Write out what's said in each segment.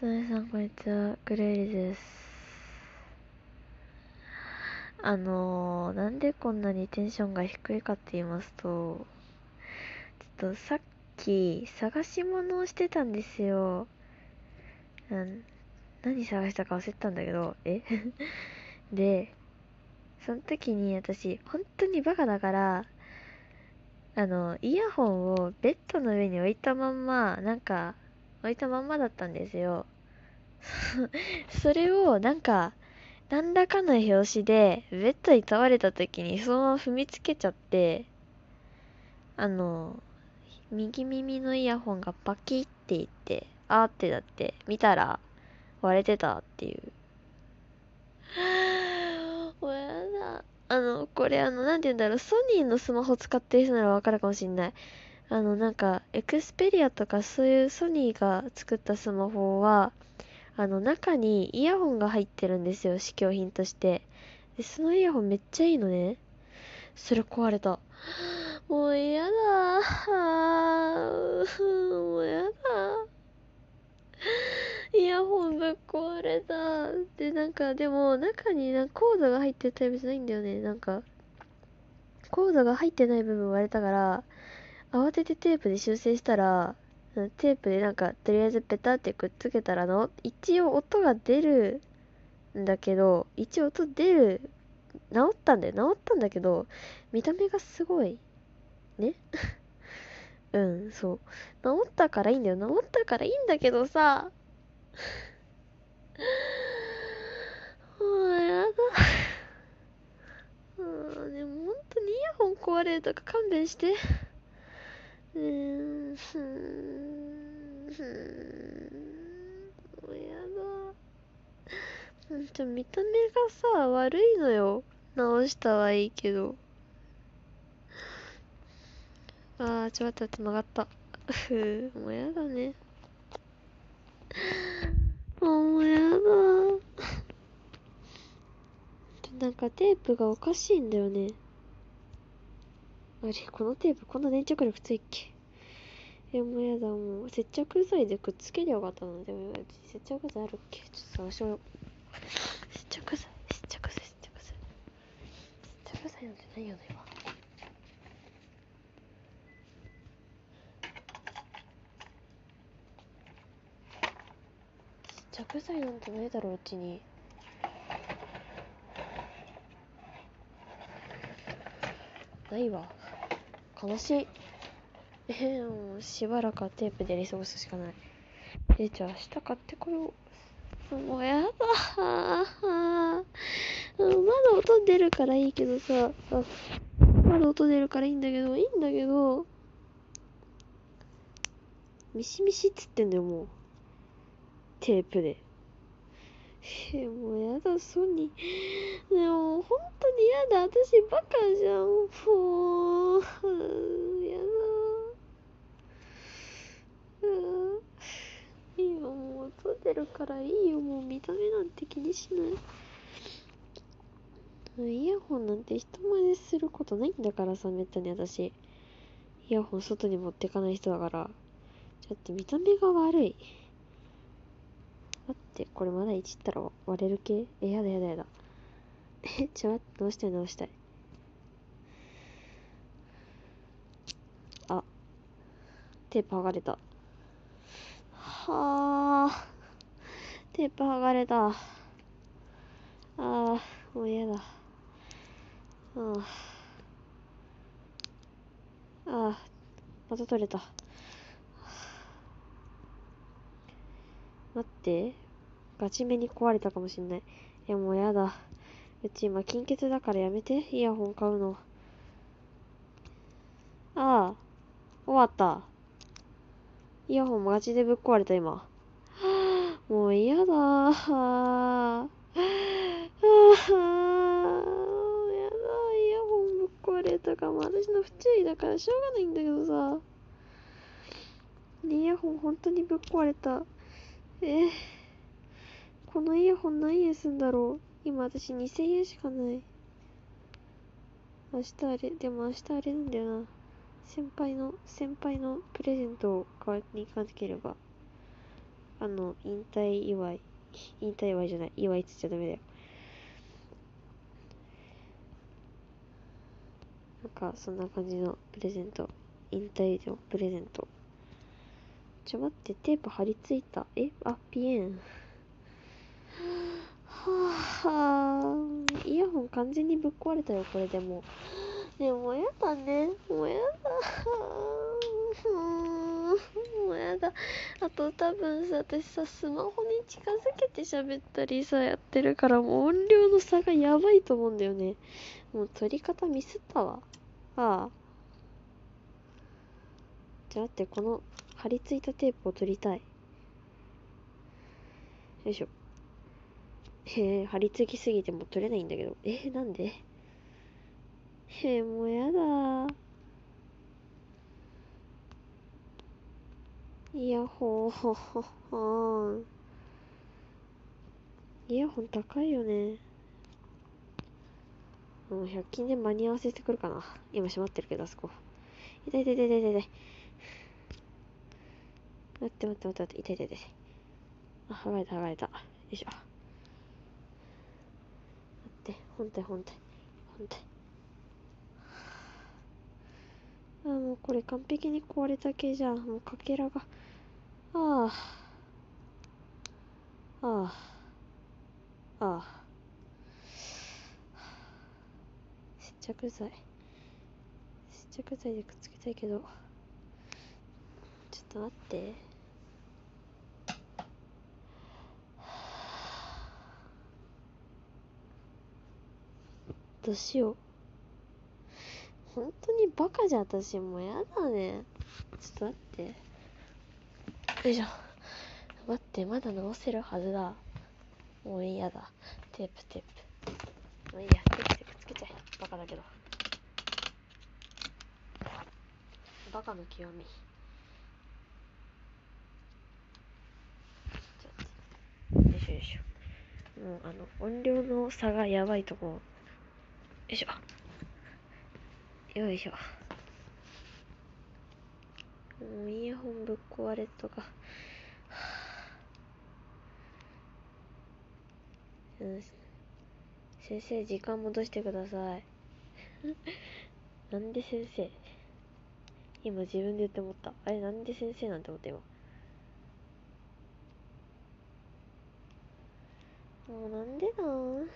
トメさんこんにちは。グレイリです。あのー、なんでこんなにテンションが低いかって言いますとちょっとさっき探し物をしてたんですよ。なん何探したか忘れたんだけどえ？でその時に私本当にバカだからあのイヤホンをベッドの上に置いたまんまなんか置いたまんまだったんですよ。それをなんか何らかの拍子でベッドに倒れた時にそのまま踏みつけちゃってあの右耳のイヤホンがパキっていってあーってなって見たら割れてたっていう。もうやだ。あのこれあのなんて言うんだろう。ソニーのスマホ使ってる人ならわかるかもしんない。あのなんかエクスペリアとかそういうソニーが作ったスマホはあの中にイヤホンが入ってるんですよ試供品として。でそのイヤホンめっちゃいいのね。それ壊れた。もう嫌だ。もう嫌だ。イヤホンぶっ壊れた。でなんかでも中になコードが入ってるタイプじゃないんだよね。なんかコードが入ってない部分割れたから慌ててテープで修正したらテープでなんかとりあえずペタってくっつけたらの一応音が出るんだけど一応音出る治ったんだよ。治ったんだけど見た目がすごい。ね？うんそう。治ったからいいんだよ。治ったからいいんだけどさ。もうやだ。うんでも本当にイヤホン壊れるとか勘弁して。うんふーんふん。もうやだ。うんちょ見た目がさ悪いのよ。直したはいいけど。あーちょっと待って曲がった。ふうもうやだね。もうやだ。なんかテープがおかしいんだよね。あれこのテープこんな粘着力ついっけ？えもうやだもう接着剤でくっつけりゃよかったのでも接着剤あるっけ？ちょっと探しよう。接着剤接着剤接着剤。接着剤なんてないよね今。接着剤なんてないだろううちに。ないわ。悲しい。えー、もうしばらくはテープでやり過ごすしかない。えじゃあ明日買ってこよう。もうやだ。まだ音出るからいいけどさ。まだ音出るからいいんだけどいいんだけど。ミシミシっつってんだよもう。テープで。えもうやだソニー。でも本当にやだ。私バカじゃん。もうやだ。うんいいよもう撮ってるからいいよ。もう見た目なんて気にしない。イヤホンなんて人前ですることないんだからさめったに私。イヤホン外に持ってかない人だから。だって見た目が悪い。ってこれまだいじったら割れる系？えやだやだやだ。え ちょ待って直したい直したい？あ。テープ剥がれた。はあ。テープ剥がれた。ああもう嫌だ。あ。ああまた取れた。待って。ガチめに壊れたかもしんない。いやもうやだ。うち今金欠だからやめて。イヤホン買うの。ああ終わった。イヤホンマジでぶっ壊れた今。もう嫌だ。ーはああやだ。イヤホンぶっ壊れたから私の不注意だからしょうがないんだけどさ。イヤホン本当にぶっ壊れた。えー、このイヤホン何円すんだろう？今私2000円しかない明日あれでも明日あれなんだよな先輩の先輩のプレゼントを買いに行かなければあの、引退祝い、引退祝いじゃない、祝いっつっちゃダメだよ。なんか、そんな感じのプレゼント。引退のプレゼント。ちょ、待って、テープ貼り付いた。え？あ、ピエン。はあ、イヤホン完全にぶっ壊れたよ、これでも。ねもやだね。もうやだ。もうやだ。あと多分さ、私さ、スマホに近づけて喋ったりさ、やってるから、もう音量の差がやばいと思うんだよね。もう撮り方ミスったわ。ああ。じゃあってこの貼り付いたテープを取りたい。よいしょ。へえ、貼り付きすぎても取れないんだけど。えなんで？へえ、もうやだイヤホン、ほほほイヤホン高いよね。もう100均で間に合わせてくるかな。今閉まってるけど、あそこ。痛い痛い痛い痛い痛い。待って待って待って待って、痛い痛い痛い。あ、剥がれた剥がれた。よいしょ。本体本体。本体。あ、もうこれ完璧に壊れた系じゃん。もうかけらが。ああ。ああ。ああ。接着剤。接着剤でくっつけたいけど。ちょっと待って。どうしよう。本当にバカじゃ私もうやだね。ちょっと待って。よいしょ。待って、まだ直せるはずだ。もう嫌だ。テープ、テープ。もういいや、テープでくっつけちゃえ。バカだけど。バカの極み。よいしょよいしょ。もうあの、音量の差がやばいと思う。よよいしょ。よいしょ。もうイヤホンぶっ壊れとか。うん。先生、時間戻してください。なんで先生？今自分で言って思った。あれ、なんで先生なんて思った今？もうなんでなん？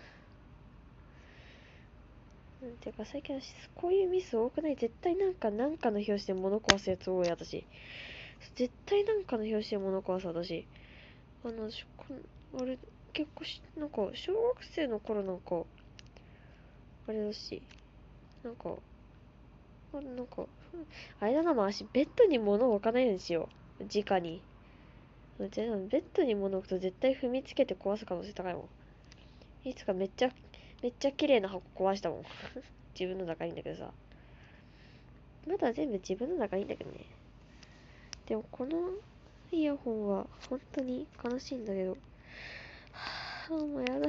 ていうか最近私こういうミス多くない？絶対なんかなんかの表紙で物壊すやつ多い私。絶対なんかの表紙で物壊す私。あの俺結構しなんか小学生の頃なんかあれだしなんかあなんかあれだなまあ私ベッドに物を置かないようにしよ。う直に。ベッドに物置くと絶対踏みつけて壊す可能性高いもん。いつかめっちゃめっちゃ綺麗な箱壊したもん。自分の中いいんだけどさ。まだ全部自分の中いいんだけどね。でもこのイヤホンは本当に悲しいんだけど。はあもうやだ。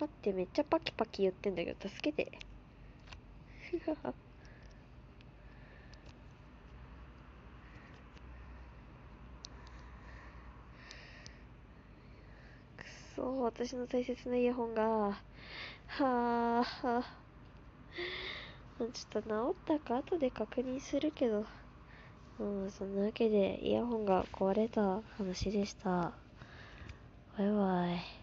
待ってめっちゃパキパキ言ってんだけど助けて。私の大切なイヤホンが、はあ、ちょっと治ったか？後で確認するけど、うん、そんなわけでイヤホンが壊れた話でした。バイバイ。